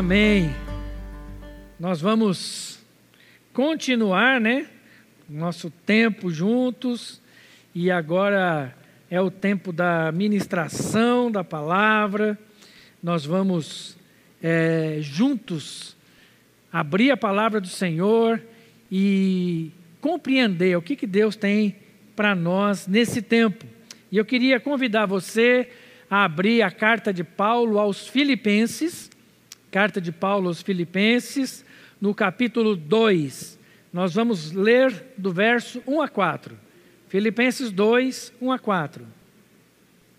Amém. Nós vamos continuar, né? Nosso tempo juntos e agora é o tempo da ministração da palavra. Nós vamos é, juntos abrir a palavra do Senhor e compreender o que, que Deus tem para nós nesse tempo. E eu queria convidar você a abrir a carta de Paulo aos Filipenses, carta de Paulo aos Filipenses, no capítulo 2. Nós vamos ler do verso 1 a 4. Filipenses 2, 1 a 4.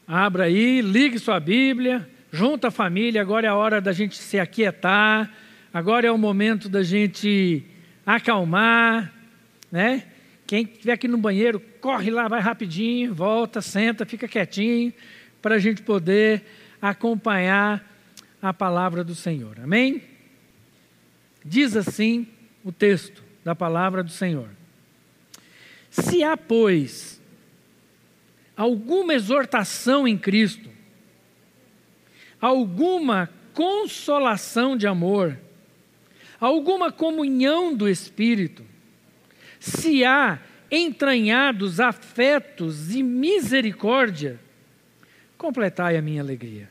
Abra aí, ligue sua Bíblia, junta a família, agora é a hora da gente se aquietar, agora é o momento da gente acalmar, né? Quem estiver aqui no banheiro, corre lá, vai rapidinho, volta, senta, fica quietinho, para a gente poder acompanhar a palavra do Senhor. Amém? Diz assim o texto da palavra do Senhor: Se há, pois, alguma exortação em Cristo, alguma consolação de amor, alguma comunhão do Espírito, se há entranhados afetos e misericórdia, completai a minha alegria.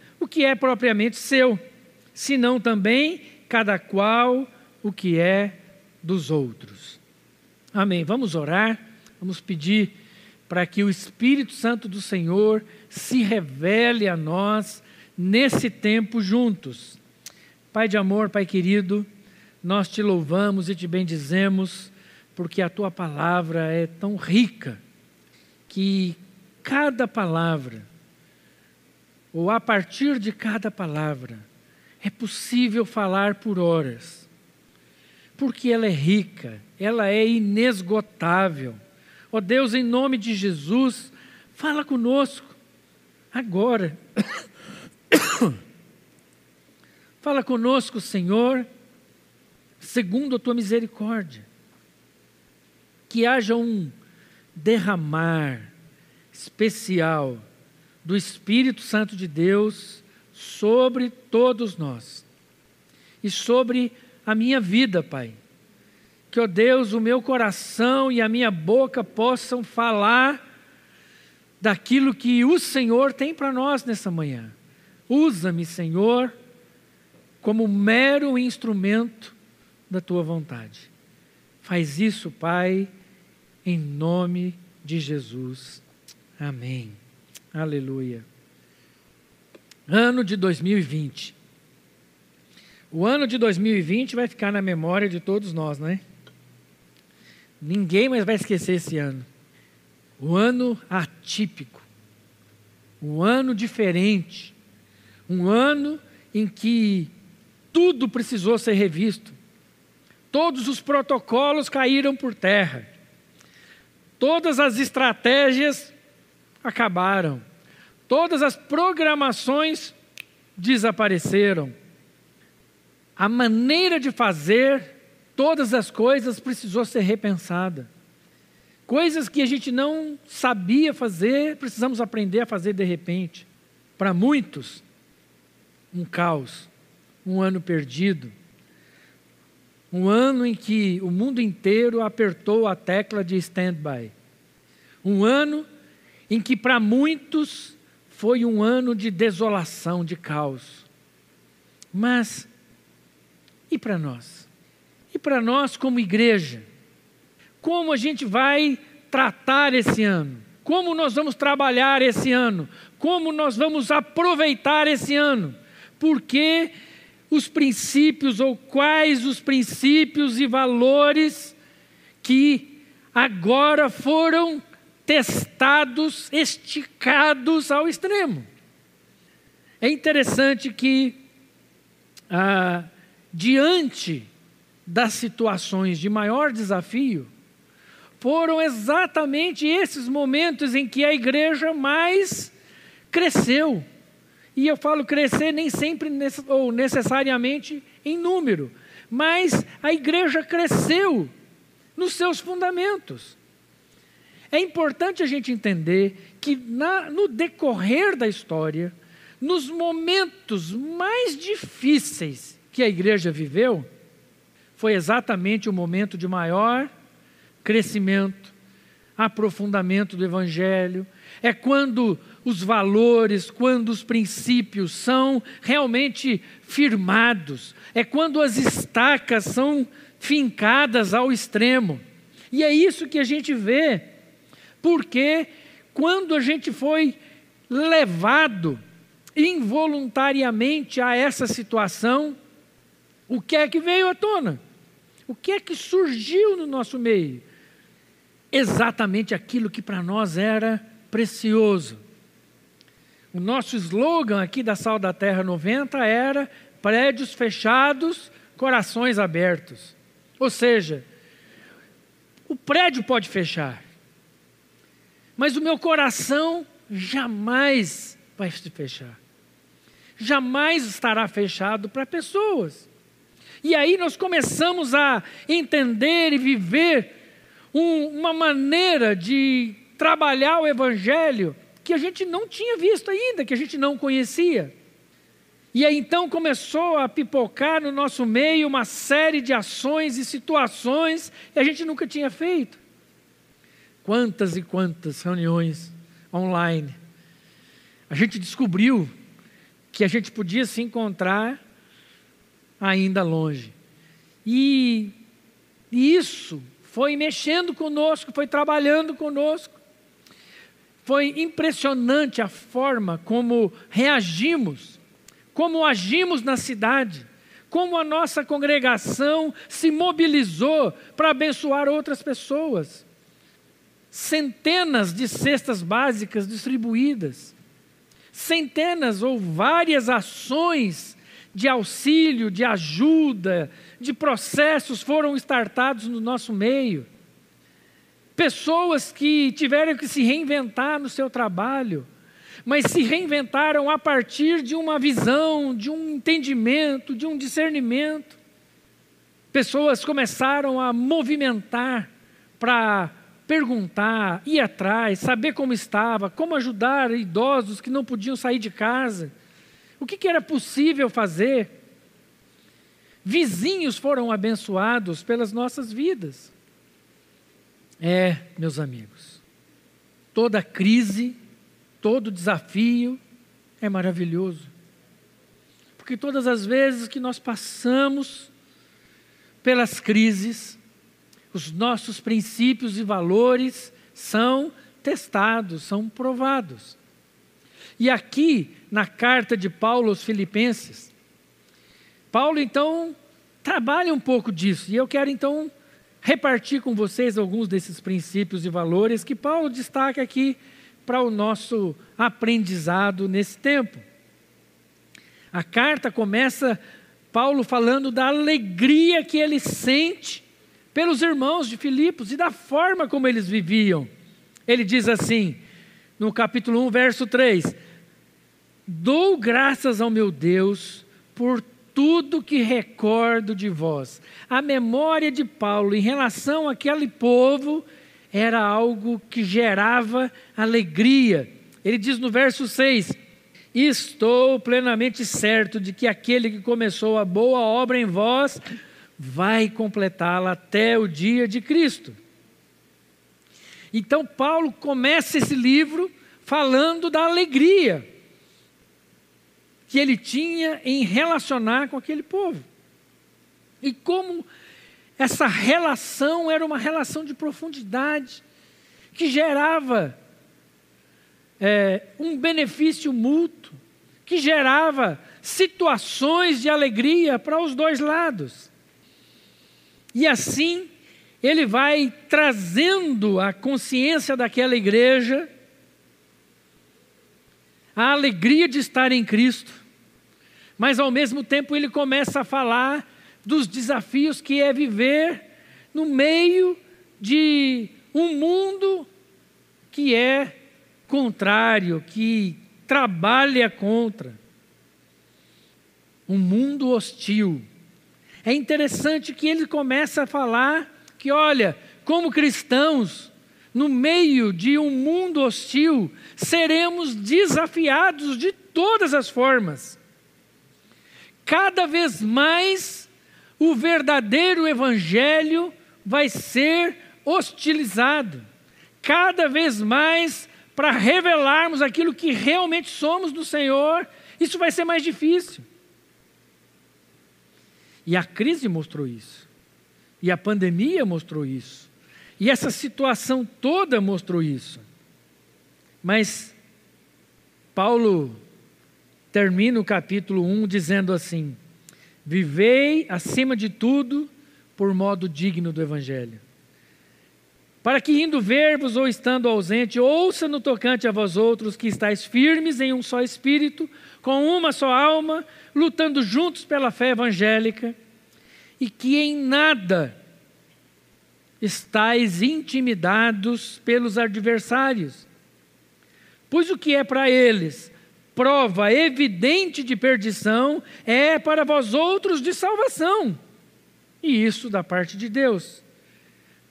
o que é propriamente seu, senão também cada qual o que é dos outros. Amém. Vamos orar, vamos pedir para que o Espírito Santo do Senhor se revele a nós nesse tempo juntos. Pai de amor, Pai querido, nós te louvamos e te bendizemos, porque a tua palavra é tão rica que cada palavra, ou a partir de cada palavra, é possível falar por horas, porque ela é rica, ela é inesgotável. Ó oh Deus, em nome de Jesus, fala conosco, agora. fala conosco, Senhor, segundo a tua misericórdia. Que haja um derramar especial do Espírito Santo de Deus sobre todos nós e sobre a minha vida, Pai. Que, ó Deus, o meu coração e a minha boca possam falar daquilo que o Senhor tem para nós nessa manhã. Usa-me, Senhor, como mero instrumento da tua vontade. Faz isso, Pai, em nome de Jesus. Amém. Aleluia. Ano de 2020. O ano de 2020 vai ficar na memória de todos nós, né? Ninguém mais vai esquecer esse ano. O ano atípico. Um ano diferente. Um ano em que tudo precisou ser revisto. Todos os protocolos caíram por terra. Todas as estratégias acabaram. Todas as programações desapareceram. A maneira de fazer todas as coisas precisou ser repensada. Coisas que a gente não sabia fazer, precisamos aprender a fazer de repente. Para muitos, um caos, um ano perdido, um ano em que o mundo inteiro apertou a tecla de stand-by. Um ano em que para muitos foi um ano de desolação, de caos. Mas e para nós? E para nós como igreja? Como a gente vai tratar esse ano? Como nós vamos trabalhar esse ano? Como nós vamos aproveitar esse ano? Porque os princípios ou quais os princípios e valores que agora foram testados, esticados ao extremo. É interessante que ah, diante das situações de maior desafio, foram exatamente esses momentos em que a igreja mais cresceu. E eu falo crescer nem sempre ou necessariamente em número, mas a igreja cresceu nos seus fundamentos. É importante a gente entender que na, no decorrer da história, nos momentos mais difíceis que a igreja viveu, foi exatamente o momento de maior crescimento, aprofundamento do Evangelho. É quando os valores, quando os princípios são realmente firmados, é quando as estacas são fincadas ao extremo. E é isso que a gente vê, porque quando a gente foi levado involuntariamente a essa situação, o que é que veio à tona? O que é que surgiu no nosso meio? Exatamente aquilo que para nós era precioso. O nosso slogan aqui da Sal da Terra 90 era prédios fechados, corações abertos. Ou seja, o prédio pode fechar, mas o meu coração jamais vai se fechar. Jamais estará fechado para pessoas. E aí nós começamos a entender e viver um, uma maneira de trabalhar o Evangelho que a gente não tinha visto ainda, que a gente não conhecia. E aí então começou a pipocar no nosso meio uma série de ações e situações que a gente nunca tinha feito. Quantas e quantas reuniões online. A gente descobriu que a gente podia se encontrar ainda longe. E, isso foi mexendo conosco, foi trabalhando conosco. Foi impressionante a forma como reagimos, como agimos na cidade, como a nossa congregação se mobilizou para abençoar outras pessoas. Centenas de cestas básicas distribuídas, centenas ou várias ações de auxílio, de ajuda, de processos foram startados no nosso meio. Pessoas que tiveram que se reinventar no seu trabalho, mas se reinventaram a partir de uma visão, de um entendimento, de um discernimento. Pessoas começaram a movimentar para perguntar, ir atrás, saber como estava, como ajudar idosos que não podiam sair de casa o que, que era possível fazer? Vizinhos foram abençoados pelas nossas vidas. É, meus amigos, toda crise, todo desafio é maravilhoso. Porque todas as vezes que nós passamos pelas crises, os nossos princípios e valores são testados, são provados. E aqui, na carta de Paulo aos Filipenses, Paulo então trabalha um pouco disso, e eu quero então repartir com vocês alguns desses princípios e valores que Paulo destaca aqui para o nosso aprendizado nesse tempo. A carta começa Paulo falando da alegria que ele sente pelos irmãos de Filipos e da forma como eles viviam. Ele diz assim, no capítulo 1, verso 3: Dou graças ao meu Deus por tudo que recordo de vós. A memória de Paulo em relação àquele povo era algo que gerava alegria. Ele diz no verso 6: Estou plenamente certo de que aquele que começou a boa obra em vós vai completá-la até o dia de Cristo. Então, Paulo começa esse livro falando da alegria que ele tinha em relacionar com aquele povo. E como essa relação era uma relação de profundidade, que gerava é, um benefício mútuo, que gerava situações de alegria para os dois lados. E assim, ele vai trazendo a consciência daquela igreja, a alegria de estar em Cristo, mas ao mesmo tempo ele começa a falar dos desafios que é viver no meio de um mundo que é contrário, que trabalha contra. Um mundo hostil. É interessante que ele começa a falar que, olha, como cristãos, no meio de um mundo hostil, seremos desafiados de todas as formas. Cada vez mais o verdadeiro evangelho vai ser hostilizado. Cada vez mais para revelarmos aquilo que realmente somos do Senhor, isso vai ser mais difícil. E a crise mostrou isso. E a pandemia mostrou isso. E essa situação toda mostrou isso. Mas Paulo termina o capítulo 1 dizendo assim: Vivei acima de tudo por modo digno do Evangelho. Para que, indo ver-vos ou estando ausente, ouça no tocante a vós outros que estáis firmes em um só espírito, com uma só alma, lutando juntos pela fé evangélica, e que em nada estáis intimidados pelos adversários. Pois o que é para eles prova evidente de perdição, é para vós outros de salvação. E isso da parte de Deus.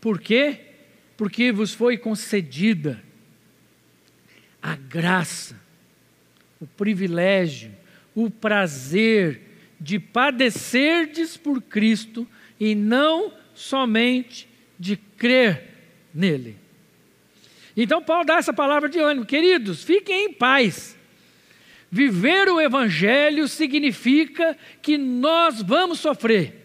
Por quê? Porque vos foi concedida a graça, o privilégio, o prazer de padecerdes por Cristo e não somente de crer nele. Então, Paulo dá essa palavra de ânimo, queridos, fiquem em paz. Viver o Evangelho significa que nós vamos sofrer.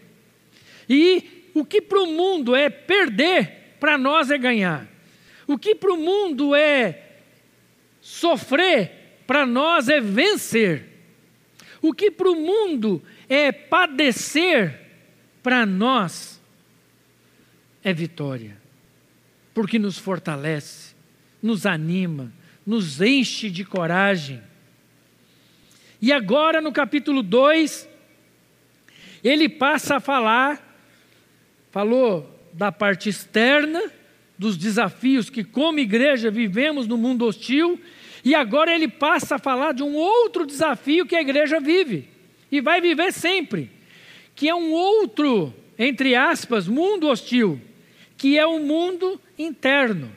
E o que para o mundo é perder, para nós é ganhar. O que para o mundo é sofrer, para nós é vencer. O que para o mundo é padecer, para nós é vitória. Porque nos fortalece, nos anima, nos enche de coragem. E agora no capítulo 2, ele passa a falar, falou da parte externa, dos desafios que, como igreja, vivemos no mundo hostil, e agora ele passa a falar de um outro desafio que a igreja vive, e vai viver sempre, que é um outro, entre aspas, mundo hostil, que é o um mundo interno.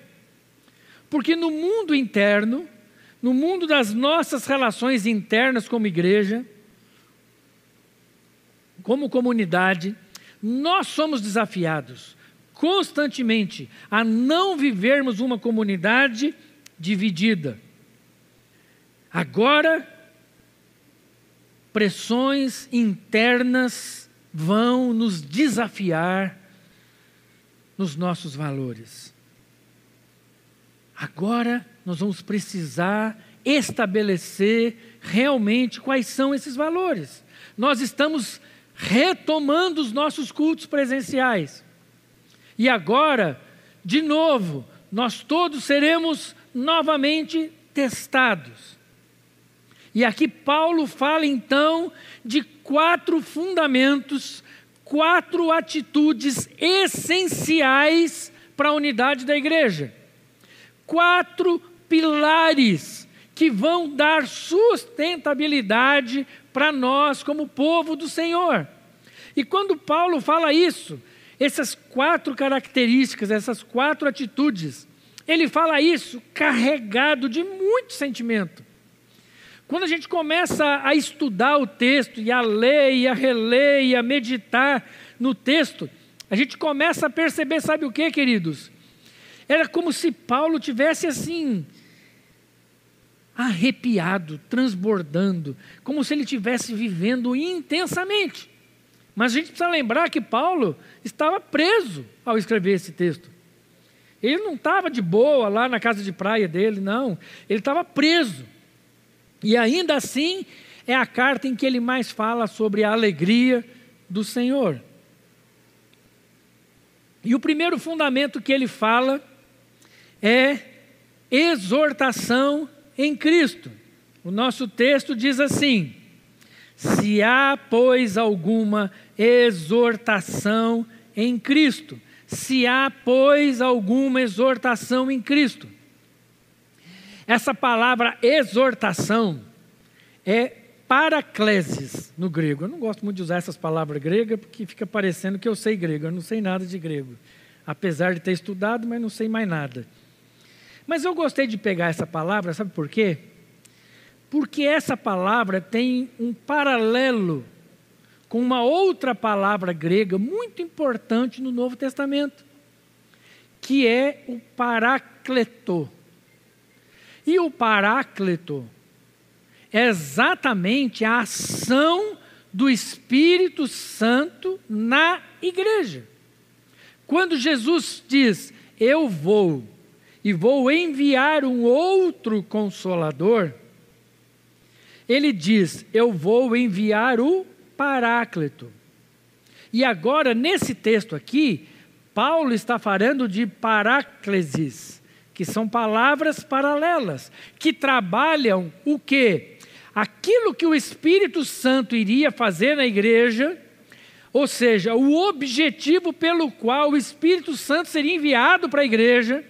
Porque no mundo interno, no mundo das nossas relações internas como igreja, como comunidade, nós somos desafiados constantemente a não vivermos uma comunidade dividida. Agora, pressões internas vão nos desafiar nos nossos valores. Agora nós vamos precisar estabelecer realmente quais são esses valores. Nós estamos retomando os nossos cultos presenciais. E agora, de novo, nós todos seremos novamente testados. E aqui Paulo fala então de quatro fundamentos, quatro atitudes essenciais para a unidade da igreja quatro pilares que vão dar sustentabilidade para nós como povo do Senhor. E quando Paulo fala isso, essas quatro características, essas quatro atitudes, ele fala isso carregado de muito sentimento. Quando a gente começa a estudar o texto, e a ler, e a reler, e a meditar no texto, a gente começa a perceber, sabe o que, queridos? Era como se Paulo tivesse assim arrepiado, transbordando, como se ele estivesse vivendo intensamente. Mas a gente precisa lembrar que Paulo estava preso ao escrever esse texto. Ele não estava de boa lá na casa de praia dele, não. Ele estava preso. E ainda assim, é a carta em que ele mais fala sobre a alegria do Senhor. E o primeiro fundamento que ele fala é exortação em Cristo. O nosso texto diz assim: Se há, pois, alguma exortação em Cristo. Se há, pois, alguma exortação em Cristo. Essa palavra exortação é paraclesis no grego. Eu não gosto muito de usar essas palavras gregas porque fica parecendo que eu sei grego. Eu não sei nada de grego. Apesar de ter estudado, mas não sei mais nada. Mas eu gostei de pegar essa palavra, sabe por quê? Porque essa palavra tem um paralelo com uma outra palavra grega muito importante no Novo Testamento, que é o paracleto. E o paráclito é exatamente a ação do Espírito Santo na igreja. Quando Jesus diz: Eu vou e vou enviar um outro consolador, ele diz: Eu vou enviar o Paráclito. E agora, nesse texto aqui, Paulo está falando de paráclesis, que são palavras paralelas, que trabalham o quê? Aquilo que o Espírito Santo iria fazer na igreja, ou seja, o objetivo pelo qual o Espírito Santo seria enviado para a igreja,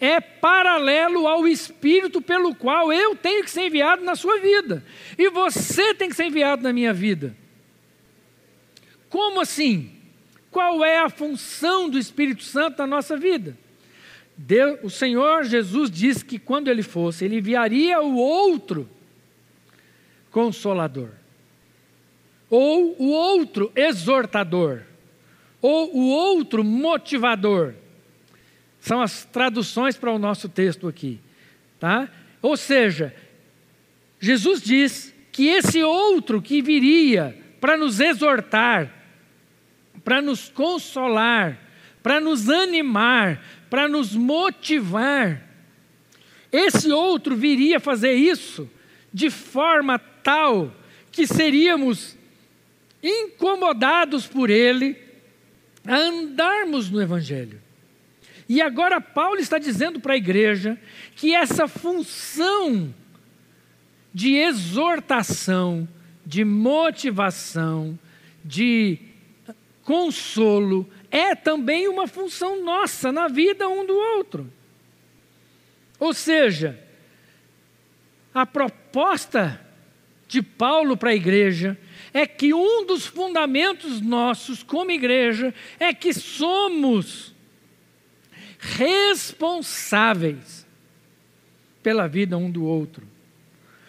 é paralelo ao Espírito pelo qual eu tenho que ser enviado na sua vida. E você tem que ser enviado na minha vida. Como assim? Qual é a função do Espírito Santo na nossa vida? Deus, o Senhor Jesus disse que quando ele fosse, ele enviaria o outro consolador, ou o outro exortador, ou o outro motivador. São as traduções para o nosso texto aqui, tá? Ou seja, Jesus diz que esse outro que viria para nos exortar, para nos consolar, para nos animar, para nos motivar, esse outro viria fazer isso de forma tal que seríamos incomodados por ele a andarmos no Evangelho. E agora Paulo está dizendo para a igreja que essa função de exortação, de motivação, de consolo, é também uma função nossa na vida um do outro. Ou seja, a proposta de Paulo para a igreja é que um dos fundamentos nossos como igreja é que somos responsáveis pela vida um do outro.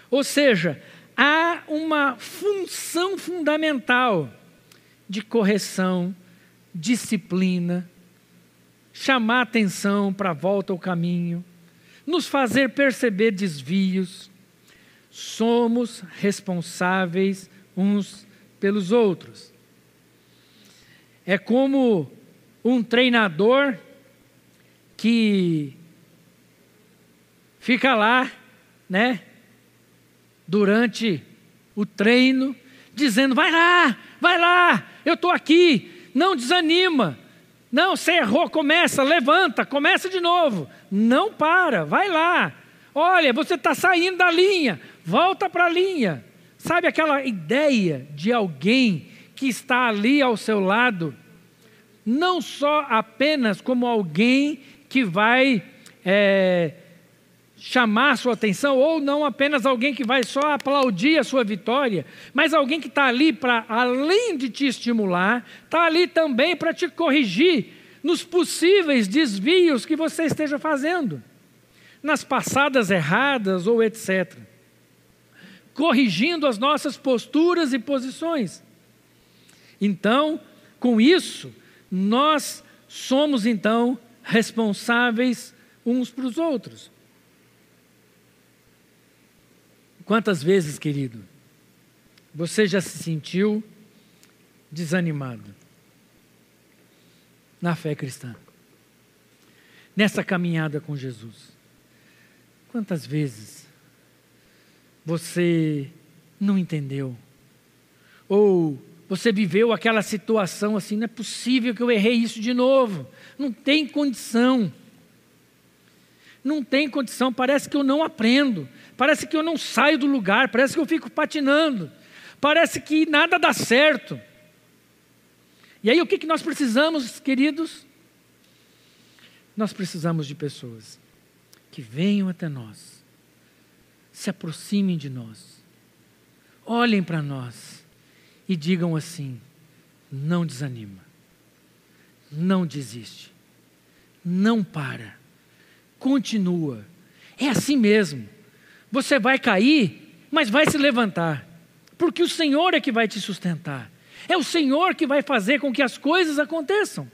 Ou seja, há uma função fundamental de correção, disciplina, chamar atenção para a volta ao caminho, nos fazer perceber desvios. Somos responsáveis uns pelos outros. É como um treinador que fica lá, né, durante o treino, dizendo: vai lá, vai lá, eu estou aqui, não desanima. Não, você errou, começa, levanta, começa de novo. Não para, vai lá. Olha, você está saindo da linha, volta para a linha. Sabe aquela ideia de alguém que está ali ao seu lado, não só apenas como alguém que vai é, chamar sua atenção, ou não apenas alguém que vai só aplaudir a sua vitória, mas alguém que está ali para, além de te estimular, está ali também para te corrigir nos possíveis desvios que você esteja fazendo, nas passadas erradas ou etc. Corrigindo as nossas posturas e posições. Então, com isso, nós somos então responsáveis uns para os outros. Quantas vezes, querido, você já se sentiu desanimado na fé cristã? Nessa caminhada com Jesus? Quantas vezes você não entendeu? Ou você viveu aquela situação assim, não é possível que eu errei isso de novo. Não tem condição. Não tem condição, parece que eu não aprendo, parece que eu não saio do lugar, parece que eu fico patinando, parece que nada dá certo. E aí o que, que nós precisamos, queridos? Nós precisamos de pessoas que venham até nós, se aproximem de nós, olhem para nós e digam assim: não desanima, não desiste, não para, continua. É assim mesmo. Você vai cair, mas vai se levantar, porque o Senhor é que vai te sustentar. É o Senhor que vai fazer com que as coisas aconteçam.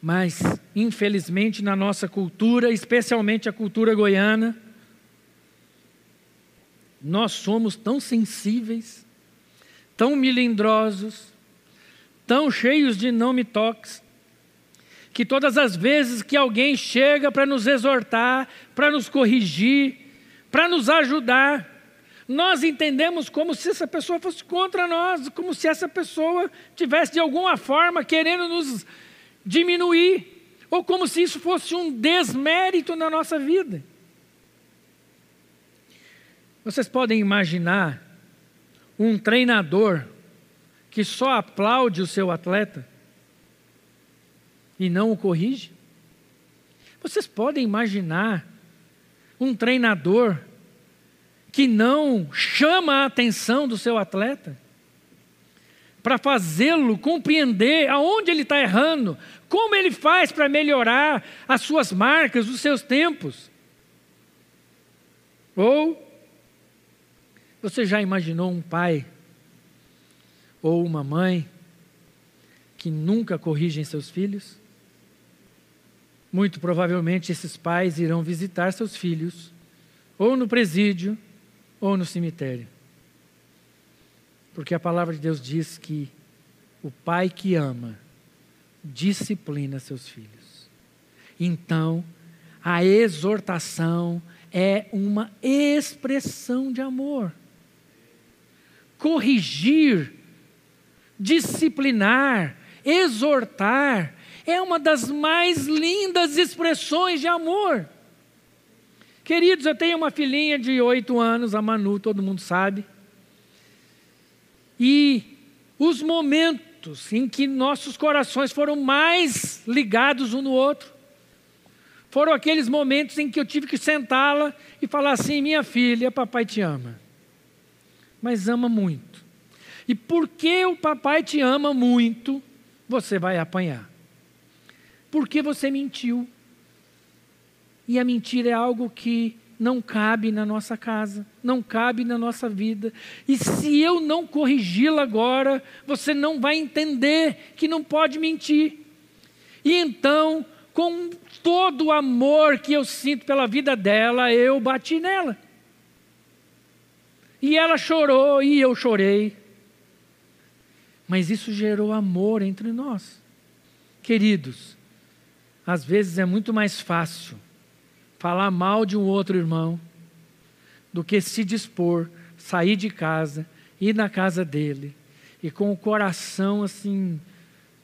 Mas, infelizmente, na nossa cultura, especialmente a cultura goiana, nós somos tão sensíveis, tão melindrosos, tão cheios de não me toques, que todas as vezes que alguém chega para nos exortar, para nos corrigir, para nos ajudar, nós entendemos como se essa pessoa fosse contra nós, como se essa pessoa tivesse de alguma forma querendo nos diminuir, ou como se isso fosse um desmérito na nossa vida. Vocês podem imaginar um treinador que só aplaude o seu atleta e não o corrige? Vocês podem imaginar um treinador que não chama a atenção do seu atleta? Para fazê-lo compreender aonde ele está errando, como ele faz para melhorar as suas marcas, os seus tempos. Ou você já imaginou um pai ou uma mãe que nunca corrigem seus filhos? Muito provavelmente esses pais irão visitar seus filhos, ou no presídio, ou no cemitério. Porque a palavra de Deus diz que o pai que ama disciplina seus filhos. Então, a exortação é uma expressão de amor. Corrigir, disciplinar, exortar é uma das mais lindas expressões de amor. Queridos, eu tenho uma filhinha de oito anos, a Manu, todo mundo sabe. E os momentos em que nossos corações foram mais ligados um no outro foram aqueles momentos em que eu tive que sentá-la e falar assim: minha filha, papai te ama, mas ama muito. E porque o papai te ama muito, você vai apanhar porque você mentiu. E a mentira é algo que não cabe na nossa casa, não cabe na nossa vida. E se eu não corrigi-la agora, você não vai entender que não pode mentir. E então, com todo o amor que eu sinto pela vida dela, eu bati nela. E ela chorou e eu chorei. Mas isso gerou amor entre nós. Queridos, às vezes é muito mais fácil falar mal de um outro irmão do que se dispor, sair de casa, ir na casa dele e com o coração assim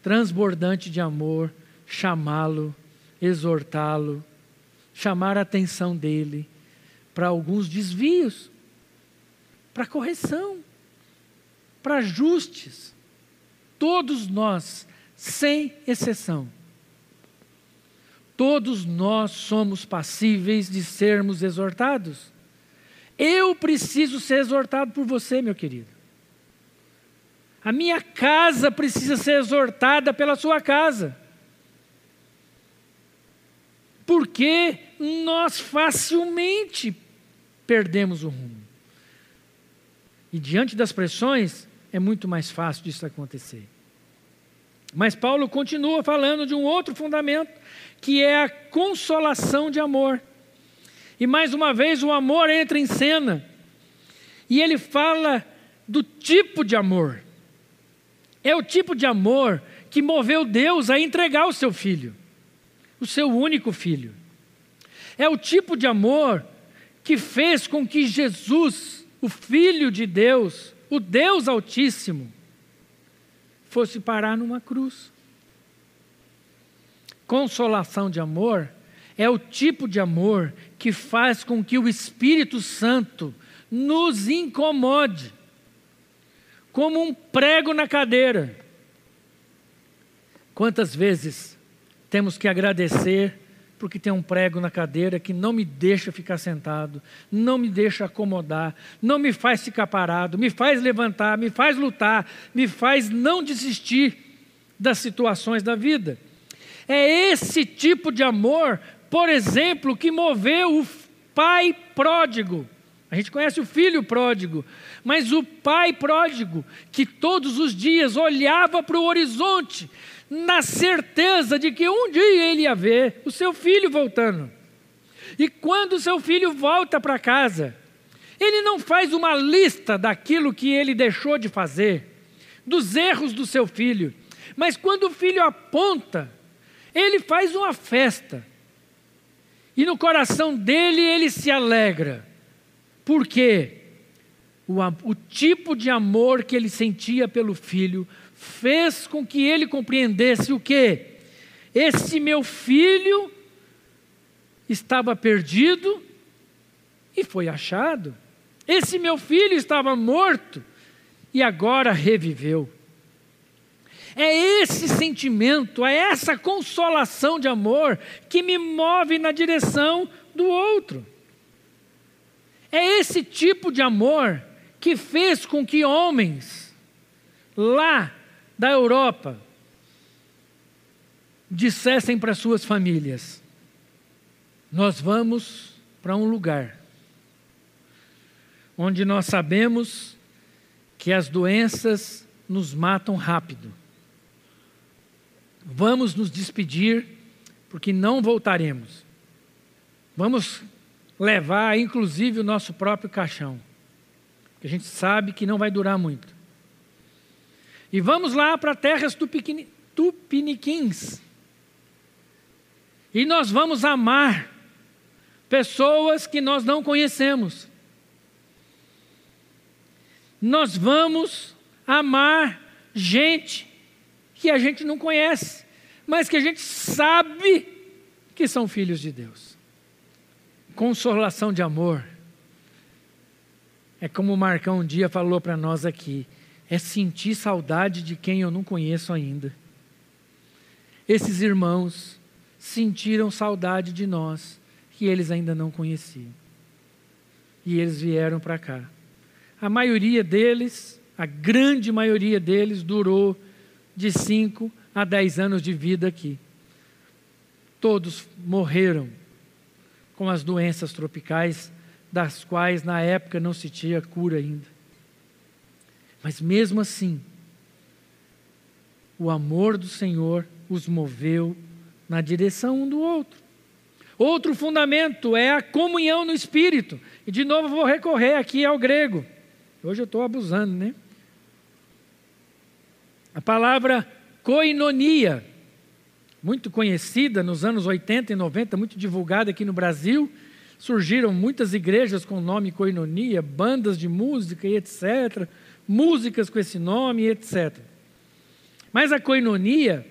transbordante de amor, chamá-lo, exortá-lo, chamar a atenção dele para alguns desvios, para correção, para ajustes. Todos nós, sem exceção, Todos nós somos passíveis de sermos exortados. Eu preciso ser exortado por você, meu querido. A minha casa precisa ser exortada pela sua casa. Porque nós facilmente perdemos o rumo. E diante das pressões, é muito mais fácil disso acontecer. Mas Paulo continua falando de um outro fundamento que é a consolação de amor. E mais uma vez o amor entra em cena. E ele fala do tipo de amor. É o tipo de amor que moveu Deus a entregar o seu filho, o seu único filho. É o tipo de amor que fez com que Jesus, o Filho de Deus, o Deus Altíssimo, fosse parar numa cruz. Consolação de amor é o tipo de amor que faz com que o Espírito Santo nos incomode, como um prego na cadeira. Quantas vezes temos que agradecer porque tem um prego na cadeira que não me deixa ficar sentado, não me deixa acomodar, não me faz ficar parado, me faz levantar, me faz lutar, me faz não desistir das situações da vida. É esse tipo de amor, por exemplo, que moveu o pai pródigo. A gente conhece o filho pródigo, mas o pai pródigo, que todos os dias olhava para o horizonte, na certeza de que um dia ele ia ver o seu filho voltando. E quando o seu filho volta para casa, ele não faz uma lista daquilo que ele deixou de fazer, dos erros do seu filho, mas quando o filho aponta, ele faz uma festa. E no coração dele ele se alegra. Por quê? O, o tipo de amor que ele sentia pelo filho fez com que ele compreendesse o que? Esse meu filho estava perdido e foi achado. Esse meu filho estava morto e agora reviveu. É esse sentimento, é essa consolação de amor que me move na direção do outro. É esse tipo de amor que fez com que homens lá da Europa dissessem para suas famílias: Nós vamos para um lugar onde nós sabemos que as doenças nos matam rápido. Vamos nos despedir, porque não voltaremos. Vamos levar, inclusive, o nosso próprio caixão, que a gente sabe que não vai durar muito. E vamos lá para terras tupiniquins. E nós vamos amar pessoas que nós não conhecemos. Nós vamos amar gente que a gente não conhece, mas que a gente sabe que são filhos de Deus. Consolação de amor. É como o Marcão um dia falou para nós aqui é sentir saudade de quem eu não conheço ainda. Esses irmãos sentiram saudade de nós, que eles ainda não conheciam. E eles vieram para cá. A maioria deles, a grande maioria deles, durou de 5 a 10 anos de vida aqui. Todos morreram com as doenças tropicais, das quais na época não se tinha cura ainda. Mas mesmo assim, o amor do Senhor os moveu na direção um do outro. Outro fundamento é a comunhão no Espírito. E de novo vou recorrer aqui ao grego. Hoje eu estou abusando, né? A palavra koinonia, muito conhecida nos anos 80 e 90, muito divulgada aqui no Brasil. Surgiram muitas igrejas com o nome koinonia, bandas de música e etc músicas com esse nome, etc. Mas a coinonia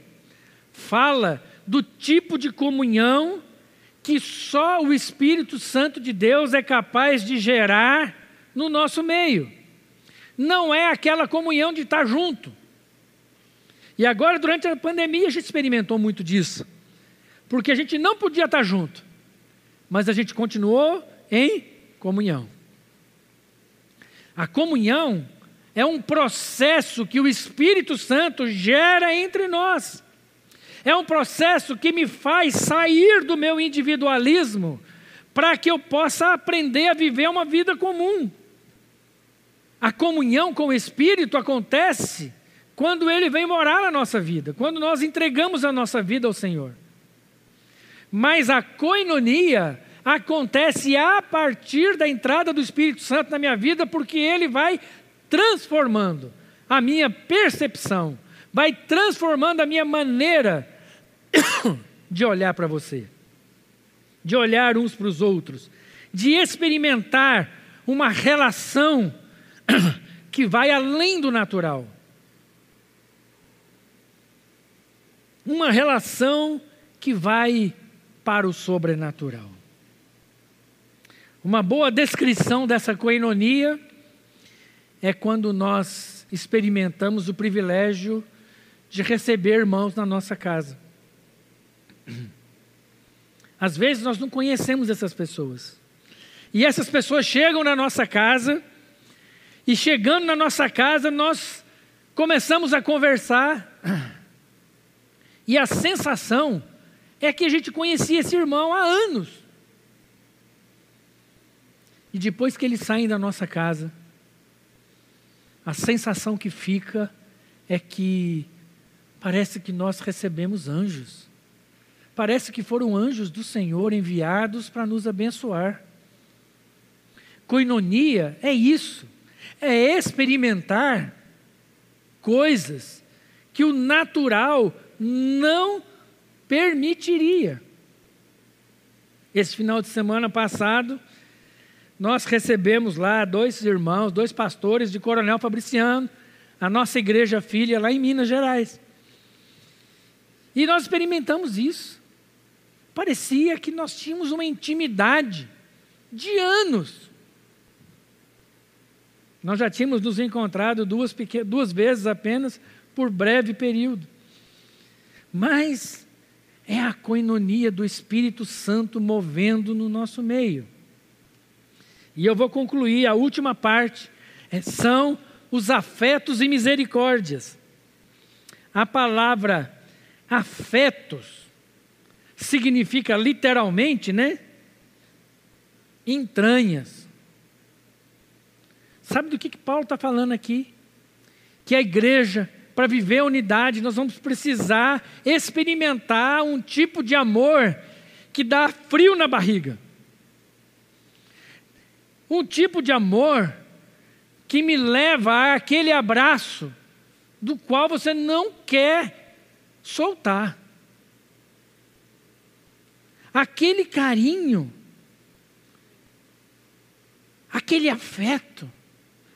fala do tipo de comunhão que só o Espírito Santo de Deus é capaz de gerar no nosso meio. Não é aquela comunhão de estar junto. E agora, durante a pandemia, a gente experimentou muito disso. Porque a gente não podia estar junto, mas a gente continuou em comunhão. A comunhão é um processo que o Espírito Santo gera entre nós. É um processo que me faz sair do meu individualismo para que eu possa aprender a viver uma vida comum. A comunhão com o Espírito acontece quando ele vem morar na nossa vida, quando nós entregamos a nossa vida ao Senhor. Mas a coinonia acontece a partir da entrada do Espírito Santo na minha vida, porque ele vai transformando a minha percepção, vai transformando a minha maneira de olhar para você, de olhar uns para os outros, de experimentar uma relação que vai além do natural. Uma relação que vai para o sobrenatural. Uma boa descrição dessa coinonia é quando nós experimentamos o privilégio de receber irmãos na nossa casa. Às vezes nós não conhecemos essas pessoas. E essas pessoas chegam na nossa casa, e chegando na nossa casa, nós começamos a conversar, e a sensação é que a gente conhecia esse irmão há anos. E depois que eles saem da nossa casa, a sensação que fica é que parece que nós recebemos anjos. Parece que foram anjos do Senhor enviados para nos abençoar. Coinonia é isso, é experimentar coisas que o natural não permitiria. Esse final de semana passado, nós recebemos lá dois irmãos, dois pastores de Coronel Fabriciano, a nossa igreja filha lá em Minas Gerais. E nós experimentamos isso. Parecia que nós tínhamos uma intimidade de anos. Nós já tínhamos nos encontrado duas, duas vezes apenas por breve período. Mas é a coinonia do Espírito Santo movendo no nosso meio. E eu vou concluir a última parte, é, são os afetos e misericórdias. A palavra afetos significa literalmente, né? Entranhas. Sabe do que, que Paulo está falando aqui? Que a igreja, para viver a unidade, nós vamos precisar experimentar um tipo de amor que dá frio na barriga. Um tipo de amor que me leva àquele abraço do qual você não quer soltar. Aquele carinho, aquele afeto,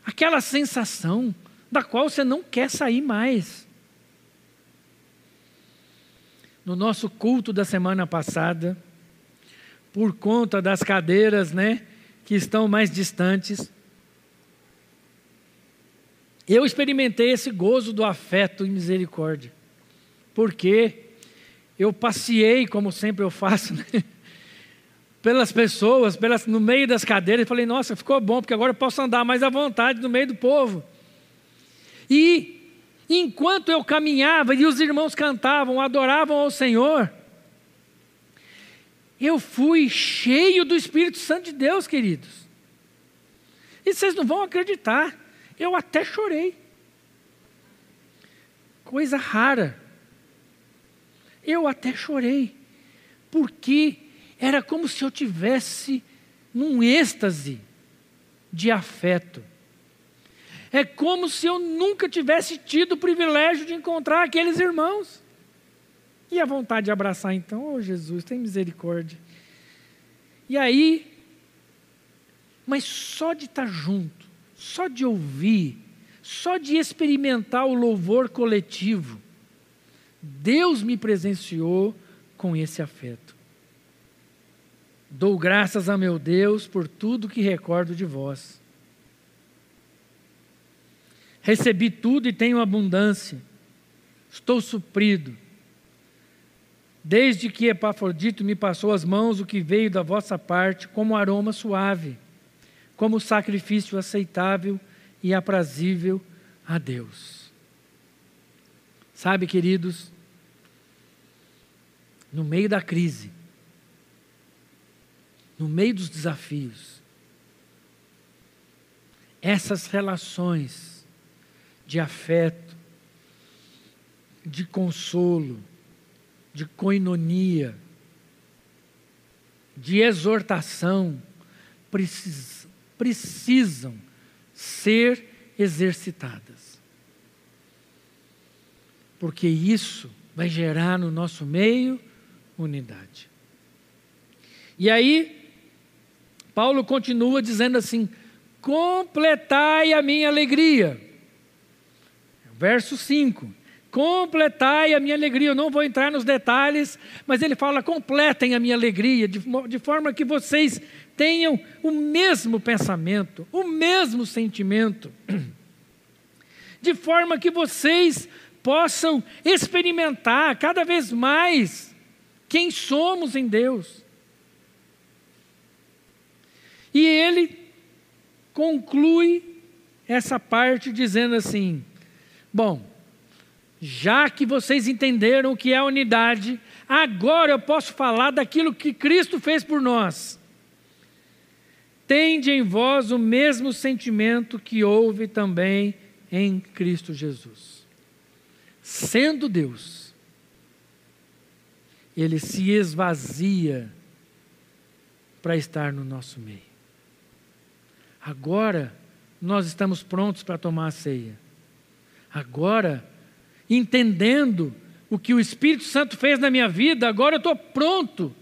aquela sensação da qual você não quer sair mais. No nosso culto da semana passada, por conta das cadeiras, né, que estão mais distantes. Eu experimentei esse gozo do afeto e misericórdia, porque eu passei, como sempre eu faço, né? pelas pessoas, pelas, no meio das cadeiras, e falei, nossa, ficou bom, porque agora eu posso andar mais à vontade no meio do povo. E enquanto eu caminhava e os irmãos cantavam, adoravam ao Senhor, eu fui cheio do Espírito Santo de Deus, queridos. E vocês não vão acreditar, eu até chorei. Coisa rara. Eu até chorei, porque era como se eu tivesse num êxtase de afeto. É como se eu nunca tivesse tido o privilégio de encontrar aqueles irmãos. E a vontade de abraçar, então, oh Jesus, tem misericórdia. E aí, mas só de estar junto, só de ouvir, só de experimentar o louvor coletivo, Deus me presenciou com esse afeto. Dou graças a meu Deus por tudo que recordo de vós. Recebi tudo e tenho abundância. Estou suprido Desde que Epafrodito me passou as mãos o que veio da vossa parte como aroma suave, como sacrifício aceitável e aprazível a Deus. Sabe, queridos, no meio da crise, no meio dos desafios, essas relações de afeto, de consolo, de coinonia, de exortação, precis, precisam ser exercitadas. Porque isso vai gerar no nosso meio unidade. E aí, Paulo continua dizendo assim: completai a minha alegria. Verso 5: completai a minha alegria. Eu não vou entrar nos detalhes, mas ele fala: completem a minha alegria, de, de forma que vocês tenham o mesmo pensamento, o mesmo sentimento, de forma que vocês possam experimentar cada vez mais quem somos em Deus. E ele conclui essa parte dizendo assim: Bom, já que vocês entenderam o que é unidade, agora eu posso falar daquilo que Cristo fez por nós. Tende em vós o mesmo sentimento que houve também em Cristo Jesus. Sendo Deus, ele se esvazia para estar no nosso meio. Agora, nós estamos prontos para tomar a ceia. Agora, entendendo o que o Espírito Santo fez na minha vida, agora eu estou pronto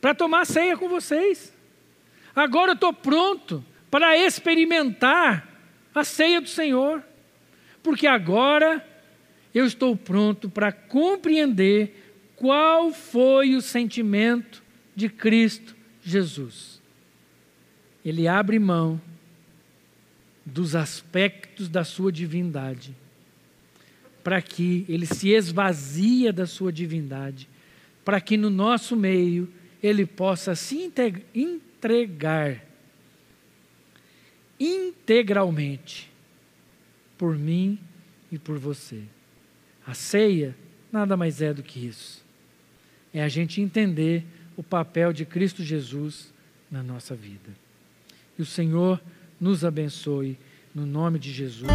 para tomar ceia com vocês. Agora eu estou pronto para experimentar a ceia do Senhor, porque agora eu estou pronto para compreender qual foi o sentimento de Cristo Jesus. Ele abre mão dos aspectos da sua divindade, para que ele se esvazia da sua divindade, para que no nosso meio ele possa se entregar integralmente por mim e por você. A ceia nada mais é do que isso. É a gente entender o papel de Cristo Jesus na nossa vida. E o Senhor nos abençoe, no nome de Jesus.